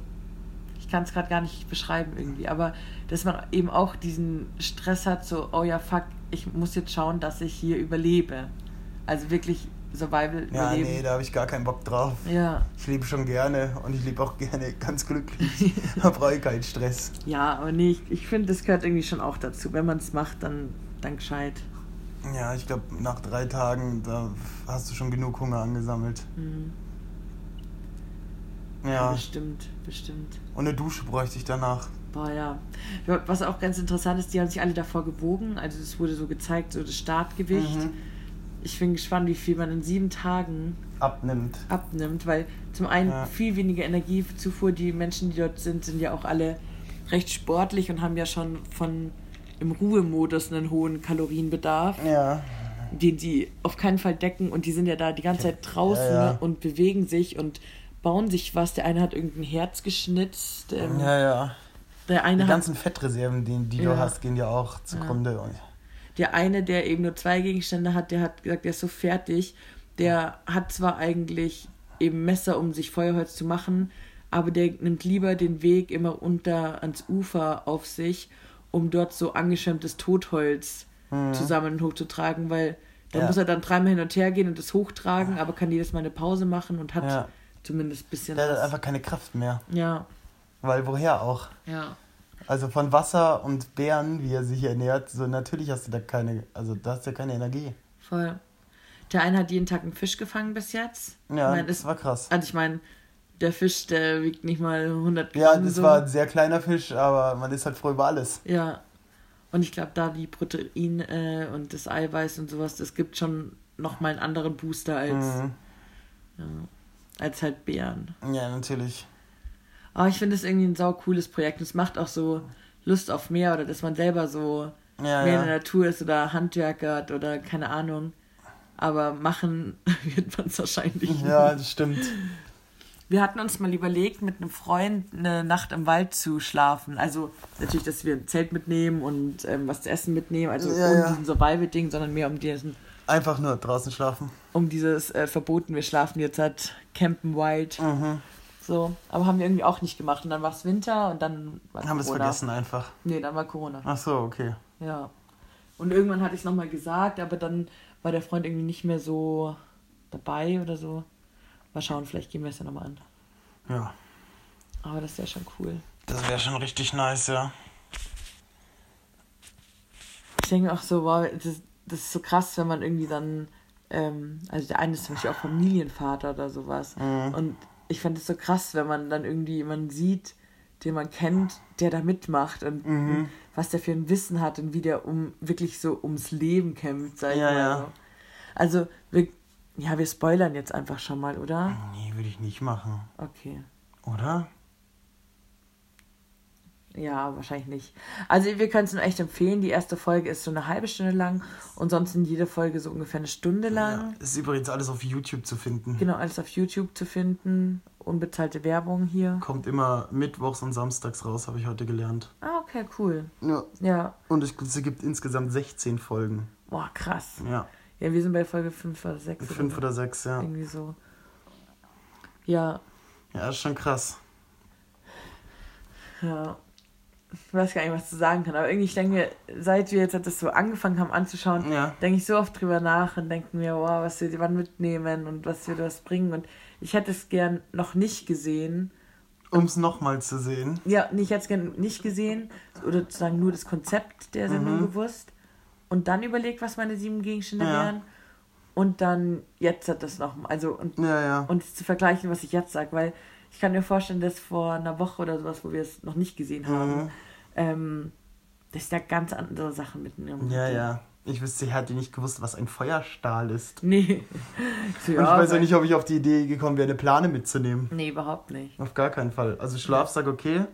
ich kann es gerade gar nicht beschreiben irgendwie, aber dass man eben auch diesen Stress hat, so, oh ja, fuck, ich muss jetzt schauen, dass ich hier überlebe. Also wirklich Survival Ja, überleben. nee, da habe ich gar keinen Bock drauf. Ja, Ich lebe schon gerne und ich lebe auch gerne ganz glücklich. da brauche ich keinen Stress. ja, aber nee, ich, ich finde, das gehört irgendwie schon auch dazu. Wenn man es macht, dann, dann gescheit. Ja, ich glaube, nach drei Tagen, da hast du schon genug Hunger angesammelt. Mhm. Ja. Bestimmt, bestimmt. Und eine Dusche bräuchte ich danach. Boah, ja. Was auch ganz interessant ist, die haben sich alle davor gewogen. Also es wurde so gezeigt, so das Startgewicht. Mhm. Ich bin gespannt, wie viel man in sieben Tagen Abnimmt. abnimmt, weil zum einen Ja. viel weniger Energiezufuhr, die Menschen, die dort sind, sind ja auch alle recht sportlich und haben ja schon von im Ruhemodus einen hohen Kalorienbedarf, Ja. den sie auf keinen Fall decken und die sind ja da die ganze Zeit draußen Ja, und bewegen sich und bauen sich was. Der eine hat irgendein Herz geschnitzt, ähm, Ja, ja. der eine Die hat ganzen Fettreserven, die, die Ja. du hast, gehen ja auch zugrunde. Und Der eine, der eben nur zwei Gegenstände hat, der hat gesagt, der ist so fertig. Der hat zwar eigentlich eben Messer, um sich Feuerholz zu machen, aber der nimmt lieber den Weg immer unter ans Ufer auf sich, um dort so angeschwemmtes Totholz zusammen hochzutragen, weil da Mhm. Ja. muss er dann dreimal hin und her gehen und das hochtragen, aber kann jedes Mal eine Pause machen und hat Ja. Zumindest ein bisschen Der hat einfach keine Kraft mehr. Ja, Weil woher auch? ja. Also von Wasser und Beeren, wie er sich ernährt, so natürlich hast du da keine, also da hast du ja keine Energie. Voll. Der eine hat jeden Tag einen Fisch gefangen bis jetzt. Ja, ich mein, das war krass. Also ich meine, der Fisch, der wiegt nicht mal 100 Gramm. Ja, das so. war ein sehr kleiner Fisch, aber man ist halt froh über alles. Ja. Und ich glaube, da die Protein äh, und das Eiweiß und sowas, das gibt schon nochmal einen anderen Booster als, Mhm. ja, als halt Beeren. Ja, natürlich. Aber ich finde es irgendwie ein sau cooles Projekt. Und es macht auch so Lust auf mehr oder dass man selber so Ja, mehr in ja. der Natur ist oder handwerkert oder keine Ahnung. Aber machen wird man es wahrscheinlich nicht. Ja, das stimmt. Wir hatten uns mal überlegt, mit einem Freund eine Nacht im Wald zu schlafen. Also natürlich, dass wir ein Zelt mitnehmen und ähm, was zu essen mitnehmen. Also Ja, um ja. diesen Survival-Ding, sondern mehr um diesen, Einfach nur draußen schlafen. um dieses äh, Verboten, wir schlafen jetzt halt Campen Wild. Mhm. So. Aber haben wir irgendwie auch nicht gemacht. Und dann war es Winter und dann war Haben wir es vergessen einfach. Nee, dann war Corona. Ach so, okay. Ja. Und irgendwann hatte ich es nochmal gesagt, aber dann war der Freund irgendwie nicht mehr so dabei oder so. Mal schauen, vielleicht gehen wir es ja nochmal an. Ja. Aber das wäre schon cool. Das wäre schon richtig nice, ja. Ich denke auch so, wow, das, das ist so krass, wenn man irgendwie dann, ähm, also der eine ist zum Beispiel auch Familienvater oder sowas. Mhm. Und ich fand es so krass, wenn man dann irgendwie jemanden sieht, den man kennt, der da mitmacht und Mhm. was der für ein Wissen hat und wie der um wirklich so ums Leben kämpft, sag ich Ja, mal. ja. so. Also, wir, ja, wir spoilern jetzt einfach schon mal, oder? Nee, würde ich nicht machen. Okay. Oder? Ja, wahrscheinlich nicht. Also wir können es nur echt empfehlen. Die erste Folge ist so eine halbe Stunde lang und sonst sind jede Folge so ungefähr eine Stunde lang. Ja, ist übrigens alles auf YouTube zu finden. Genau, alles auf YouTube zu finden. Unbezahlte Werbung hier. Kommt immer mittwochs und samstags raus, habe ich heute gelernt. Ah, okay, cool. Ja. Ja. Und es, es gibt insgesamt 16 Folgen. Boah, krass. Ja. Ja, wir sind bei Folge 5 oder 6. Fünf oder sechs, ja. Irgendwie so. Ja, Ja, ist schon krass. ja. Ich weiß gar nicht, was zu sagen kann. Aber irgendwie, ich denke, seit wir jetzt das so angefangen haben anzuschauen, Ja. denke ich so oft drüber nach und denke mir, wow, was wir wann mitnehmen und was wir das bringen. Und ich hätte es gern noch nicht gesehen. Um es nochmal zu sehen. Ja, ich hätte es gern nicht gesehen oder sozusagen nur das Konzept der Sendung gewusst und dann überlegt, was meine sieben Gegenstände Ja. wären. Und dann jetzt hat das noch, also und, Ja, ja. und zu vergleichen, was ich jetzt sage, weil ich kann mir vorstellen, dass vor einer Woche oder sowas, wo wir es noch nicht gesehen haben, Mhm. Ähm, dass ich da ganz andere Sachen mitnehmen Ja, ja. Ich wüsste, er hätte nicht gewusst, was ein Feuerstahl ist. Nee. So, Und ich ja, weiß auch nicht, ob ich auf die Idee gekommen wäre, eine Plane mitzunehmen. Nee, überhaupt nicht. Auf gar keinen Fall. Also Schlafsack okay.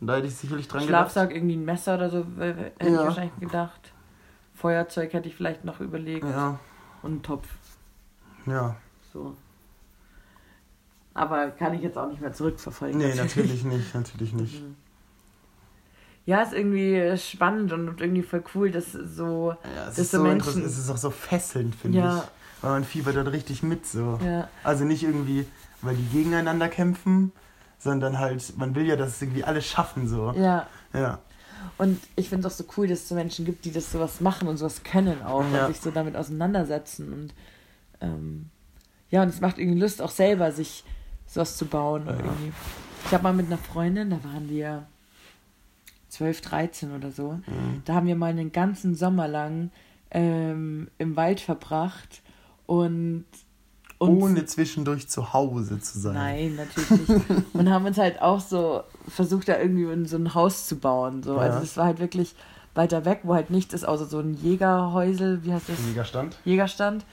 Da hätte ich sicherlich dran Mhm. Schlafsack, irgendwie ein Messer oder so, hätte ich Ja. wahrscheinlich gedacht. Feuerzeug hätte ich vielleicht noch überlegt. gedacht. Ja, Und einen Topf. ja. So. Aber kann ich jetzt auch nicht mehr zurückverfolgen. Nee, natürlich nicht, natürlich nicht. Ja, ist irgendwie spannend und irgendwie voll cool, dass so. Ja, es dass so so Menschen- es ist auch so fesselnd, finde Ja. ich. Weil man fiebert dann richtig mit so. Ja. Also nicht irgendwie, weil die gegeneinander kämpfen, sondern halt, man will ja, dass es irgendwie alle schaffen so. Ja. Ja. Und ich finde es auch so cool, dass es so Menschen gibt, die das sowas machen und sowas können auch Ja. und sich so damit auseinandersetzen. Und ähm, ja, und es macht irgendwie Lust, auch selber sich sowas zu bauen. Ja. Irgendwie. Ich habe mal mit einer Freundin, da waren wir 12, 13 oder so, Mhm. da haben wir mal einen ganzen Sommer lang ähm, im Wald verbracht und Ohne zwischendurch zu Hause zu sein. Nein, natürlich nicht. Und haben uns halt auch so versucht, da irgendwie in so ein Haus zu bauen. So. Also Ja. das war halt wirklich weiter weg, wo halt nichts ist, außer so ein Jägerhäusel, wie heißt das? Mega Stand. Jägerstand.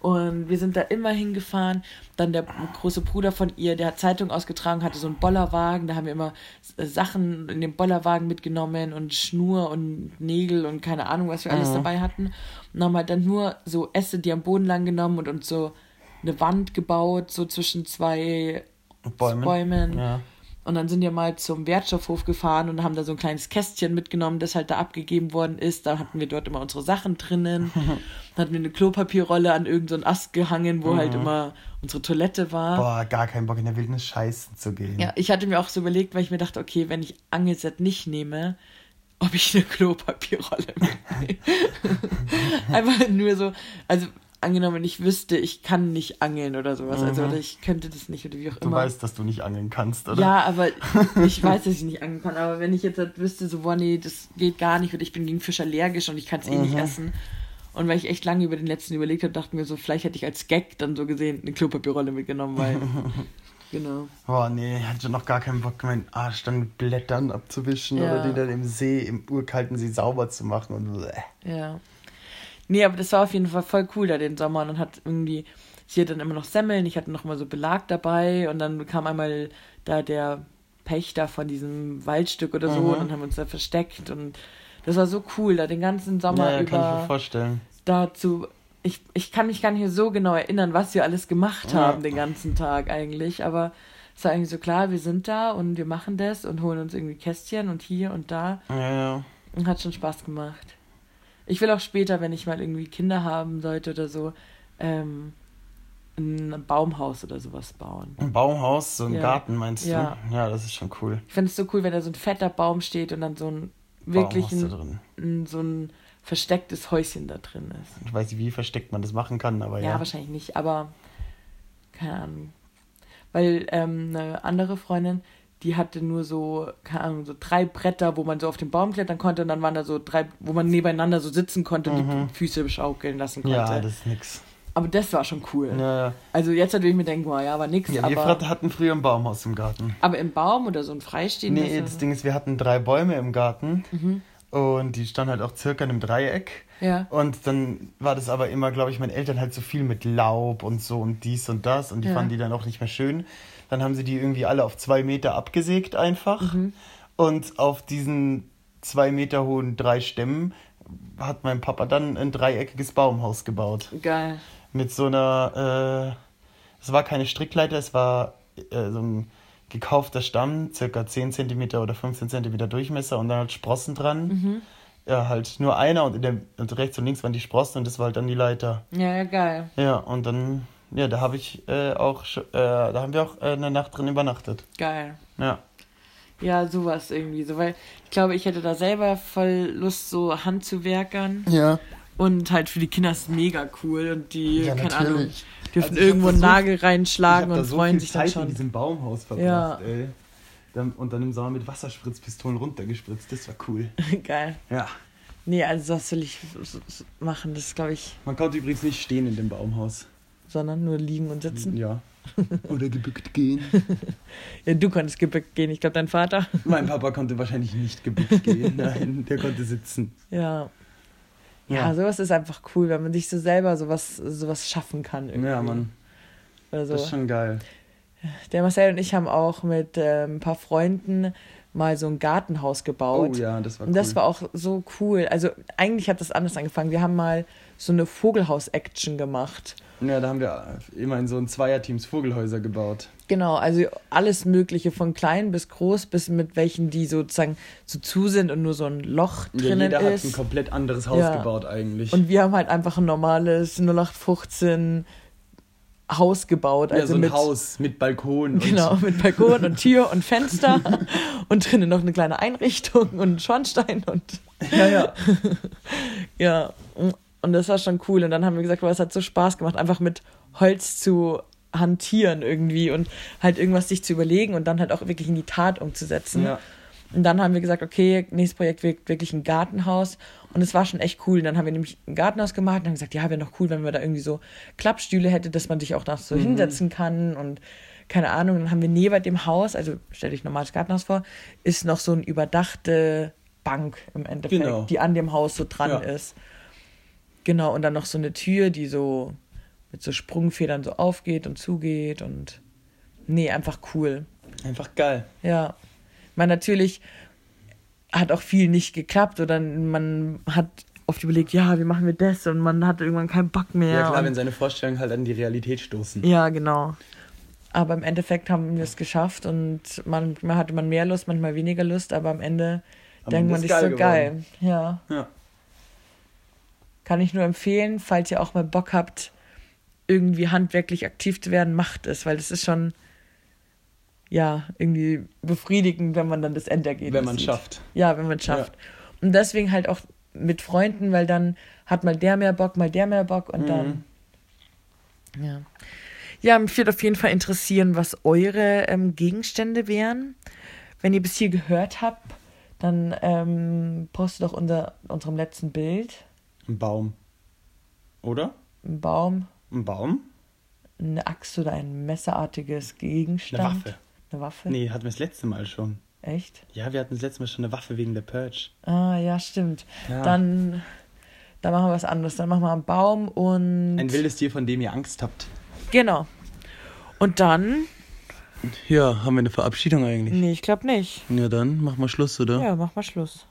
Und wir sind da immer hingefahren. Dann der große Bruder von ihr, der hat Zeitung ausgetragen, hatte so einen Bollerwagen. Da haben wir immer äh, Sachen in dem Bollerwagen mitgenommen und Schnur und Nägel und keine Ahnung, was wir alles Mhm. dabei hatten. Und haben halt dann nur so Äste, die am Boden lang genommen und uns so eine Wand gebaut, so zwischen zwei Bäumen. Bäumen. Ja. Und dann sind wir mal zum Wertstoffhof gefahren und haben da so ein kleines Kästchen mitgenommen, das halt da abgegeben worden ist. Da hatten wir dort immer unsere Sachen drinnen. Dann hatten wir eine Klopapierrolle an irgendeinen Ast gehangen, wo halt immer unsere Toilette war. Boah, gar keinen Bock in der Wildnis scheißen zu gehen. Ja, ich hatte mir auch so überlegt, weil ich mir dachte, okay, wenn ich Angelset nicht nehme, ob ich eine Klopapierrolle mitnehme. Einfach nur so, also angenommen, ich wüsste, ich kann nicht angeln oder sowas. Also oder ich könnte das nicht oder wie auch Du immer. weißt, dass du nicht angeln kannst, oder? Ja, aber ich weiß, dass ich nicht angeln kann. Aber wenn ich jetzt halt wüsste, so, boah, nee, das geht gar nicht und ich bin gegen Fisch allergisch und ich kann es eh nicht essen. Und weil ich echt lange über den letzten überlegt habe, dachten wir so, vielleicht hätte ich als Gag dann so gesehen eine Klopapierrolle mitgenommen, weil. genau. Boah, nee, ich hatte noch gar keinen Bock, meinen Arsch dann mit Blättern abzuwischen Ja. oder den dann im See, im urkalten See sauber zu machen und bleh. Ja. Nee, aber das war auf jeden Fall voll cool da den Sommer und dann hat irgendwie, sie hat dann immer noch Semmeln, ich hatte noch mal so Belag dabei und dann kam einmal da der Pächter von diesem Waldstück oder so Mhm. und dann haben wir uns da versteckt und das war so cool, da den ganzen Sommer Ja, kann ich mir über vorstellen. dazu. Ich, ich kann mich gar nicht so genau erinnern, was wir alles gemacht Ja. haben den ganzen Tag eigentlich, aber es war eigentlich so klar, wir sind da und wir machen das und holen uns irgendwie Kästchen und hier und da. Ja, ja. Und hat schon Spaß gemacht. Ich will auch später, wenn ich mal irgendwie Kinder haben sollte oder so, ähm, ein Baumhaus oder sowas bauen. Ein Baumhaus, so ein Ja. Garten meinst Ja. du? Ja, das ist schon cool. Ich finde es so cool, wenn da so ein fetter Baum steht und dann so ein wirklich ein, ein, so ein verstecktes Häuschen da drin ist. Ich weiß nicht, wie versteckt man das machen kann, aber Ja, ja. wahrscheinlich nicht, aber keine Ahnung. Weil ähm, eine andere Freundin, die hatte nur so, keine Ahnung, so drei Bretter, wo man so auf den Baum klettern konnte und dann waren da so drei, wo man nebeneinander so sitzen konnte und die Füße schaukeln lassen konnte. Mhm. Ja, das ist nix. aber das war schon cool. Ja, ja. Also jetzt würde ich mir denken, boah, ja, aber nix. ja wir aber, hatten früher ein Baumhaus im Garten. aber im Baum oder so ein freistehendes? Nee, das Ding ist, wir hatten drei Bäume im Garten Mhm. Und die standen halt auch circa in einem Dreieck. Ja. Und dann war das aber immer, glaube ich, meinen Eltern halt so viel mit Laub und so und dies und das und die Ja. fanden die dann auch nicht mehr schön. Dann haben sie die irgendwie alle auf zwei Meter abgesägt einfach. Mhm. Und auf diesen zwei Meter hohen drei Stämmen hat mein Papa dann ein dreieckiges Baumhaus gebaut. Geil. Mit so einer, äh, es war keine Strickleiter, es war äh, so ein gekaufter Stamm, circa 10 cm oder 15 cm Durchmesser und dann halt Sprossen dran. Mhm. Ja, halt nur einer und, in der, und rechts und links waren die Sprossen und das war halt dann die Leiter. Ja, ja, geil. Ja, und dann, ja, da habe ich äh, auch, äh, da haben wir auch äh, eine Nacht drin übernachtet. Geil. Ja. Ja, sowas irgendwie so, weil ich glaube, ich hätte da selber voll Lust, so Handzuwerkern. Ja. Und halt für die Kinder ist es mega cool und die, Ja, keine Ahnung, natürlich. dürfen Also irgendwo einen Nagel reinschlagen und so freuen sich dann Zeit schon. in diesem Baumhaus verbracht, Ja. ey. Dann, und dann im Sommer mit Wasserspritzpistolen runtergespritzt, das war cool. Geil. Ja. Nee, also das will ich machen, das glaube ich, Man konnte übrigens nicht stehen in dem Baumhaus. sondern nur liegen und sitzen. Ja. Oder gebückt gehen. Ja, du konntest gebückt gehen, ich glaube dein Vater. mein Papa konnte wahrscheinlich nicht gebückt gehen. Nein, der konnte sitzen. Ja. Ja, Ja. sowas ist einfach cool, wenn man sich so selber sowas, sowas schaffen kann. Irgendwie. Ja, Mann. Also, Das ist schon geil. der Marcel und ich haben auch mit ähm, ein paar Freunden mal so ein Gartenhaus gebaut. Oh ja, das war Und cool. das war auch so cool. Also eigentlich hat das anders angefangen. Wir haben mal so eine Vogelhaus-Action gemacht. Ja, da haben wir immer in so ein Zweierteams Vogelhäuser gebaut. Genau, also alles Mögliche, von klein bis groß, bis mit welchen, die sozusagen so zu sind und nur so ein Loch Ja, drinnen jeder hat ein ist. komplett anderes Haus Ja. gebaut eigentlich. Und wir haben halt einfach ein normales 0815 Haus gebaut. ja, Also so ein mit, Haus mit Balkon. Genau, mit Balkon und Tür und Fenster und drinnen noch eine kleine Einrichtung und Schornstein und Und, ja, ja. ja. Und das war schon cool. Und dann haben wir gesagt, boah, es hat so Spaß gemacht, einfach mit Holz zu hantieren irgendwie und halt irgendwas sich zu überlegen und dann halt auch wirklich in die Tat umzusetzen. ja. Und dann haben wir gesagt, okay, nächstes Projekt wird wirklich ein Gartenhaus. Und es war schon echt cool. Und dann haben wir nämlich ein Gartenhaus gemacht und haben gesagt, ja, wäre noch cool, wenn wir da irgendwie so Klappstühle hätte, dass man sich auch da so Mhm. hinsetzen kann und keine Ahnung. Dann haben wir neben dem Haus, also stell dich normales Gartenhaus vor, ist noch so eine überdachte Bank im Endeffekt, Genau. die an dem Haus so dran Ja. ist. Genau, und dann noch so eine Tür, die so mit so Sprungfedern so aufgeht und zugeht und nee, einfach cool. Einfach geil. Ja. Man natürlich hat auch viel nicht geklappt oder man hat oft überlegt, ja, wie machen wir das? Und man hat irgendwann keinen Bock mehr. Ja, klar, wenn seine Vorstellungen halt an die Realität stoßen. ja, genau. Aber im Endeffekt haben wir es geschafft und manchmal hatte man mehr Lust, manchmal weniger Lust, aber am Ende Am denkt man ist sich so geil geil. Ja. Ja. Kann ich nur empfehlen, falls ihr auch mal Bock habt, irgendwie handwerklich aktiv zu werden, macht es, weil das ist schon ja irgendwie befriedigend, wenn man dann das Endergebnis Wenn man sieht. schafft. Ja, wenn man es schafft. Und deswegen halt auch mit Freunden, weil dann hat mal der mehr Bock, mal der mehr Bock und Mhm. dann. Ja. Ja, mich würde auf jeden Fall interessieren, was eure ähm, Gegenstände wären. Wenn ihr bis hier gehört habt, dann ähm, postet doch unter unserem letzten Bild Ein Baum. Oder? einen Baum, Ein Baum? eine Axt oder ein messerartiges Gegenstand. Eine Waffe. Eine Waffe? Nee, hatten wir das letzte Mal schon. Echt? Ja, wir hatten das letzte Mal schon eine Waffe wegen der Purge. Ah, ja, stimmt. Ja. Dann, dann machen wir was anderes. Dann machen wir einen Baum und. Ein wildes Tier, von dem ihr Angst habt. Genau. Und dann. Ja, haben wir eine Verabschiedung eigentlich? Nee, ich glaube nicht. Ja, dann machen wir Schluss, oder? Ja, mach mal Schluss.